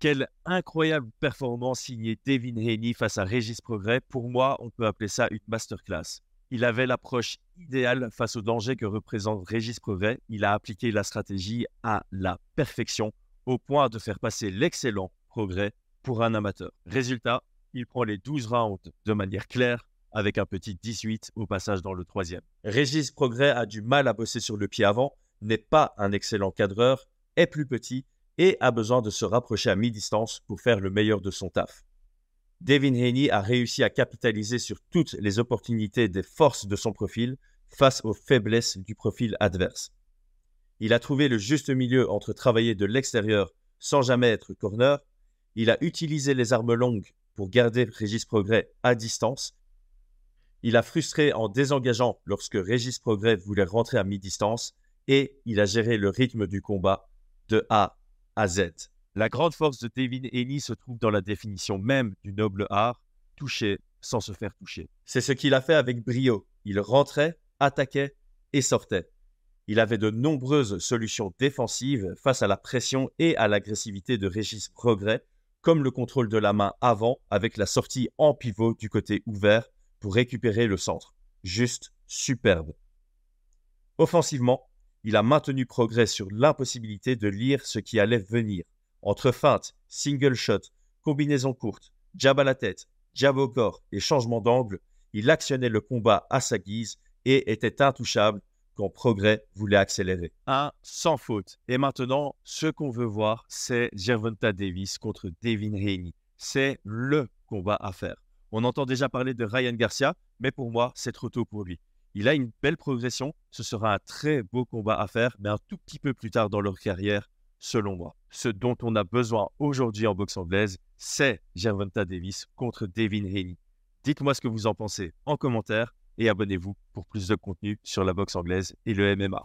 Quelle incroyable performance signée Devin Haney face à Régis Progrès. Pour moi, on peut appeler ça une masterclass. Il avait l'approche idéale face au danger que représente Régis Progrès. Il a appliqué la stratégie à la perfection, au point de faire passer l'excellent Progrès pour un amateur. Résultat, il prend les 12 rounds de manière claire, avec un petit 18 au passage dans le troisième. Régis Progrès a du mal à bosser sur le pied avant, n'est pas un excellent cadreur, est plus petit et a besoin de se rapprocher à mi-distance pour faire le meilleur de son taf. Devin Haney a réussi à capitaliser sur toutes les opportunités des forces de son profil face aux faiblesses du profil adverse. Il a trouvé le juste milieu entre travailler de l'extérieur sans jamais être corner, il a utilisé les armes longues pour garder Régis Progrès à distance, il a frustré en désengageant lorsque Régis Progrès voulait rentrer à mi-distance, et il a géré le rythme du combat de A La grande force de David Ely se trouve dans la définition même du noble art, toucher sans se faire toucher. C'est ce qu'il a fait avec brio. Il rentrait, attaquait et sortait. Il avait de nombreuses solutions défensives face à la pression et à l'agressivité de Régis Progrès, comme le contrôle de la main avant avec la sortie en pivot du côté ouvert pour récupérer le centre. Juste superbe. Offensivement, il a maintenu progrès sur l'impossibilité de lire ce qui allait venir. Entre feinte, single shot, combinaison courte, jab à la tête, jab au corps et changement d'angle, il actionnait le combat à sa guise et était intouchable quand Progrès voulait accélérer. Un sans faute. Et maintenant, ce qu'on veut voir, c'est Gervonta Davis contre Devin Haney. C'est le combat à faire. On entend déjà parler de Ryan Garcia, mais pour moi, c'est trop tôt pour lui. Il a une belle progression. Ce sera un très beau combat à faire, mais un tout petit peu plus tard dans leur carrière, selon moi. Ce dont on a besoin aujourd'hui en boxe anglaise, c'est Gervonta Davis contre Devin Haney. Dites-moi ce que vous en pensez en commentaire et abonnez-vous pour plus de contenu sur la boxe anglaise et le MMA.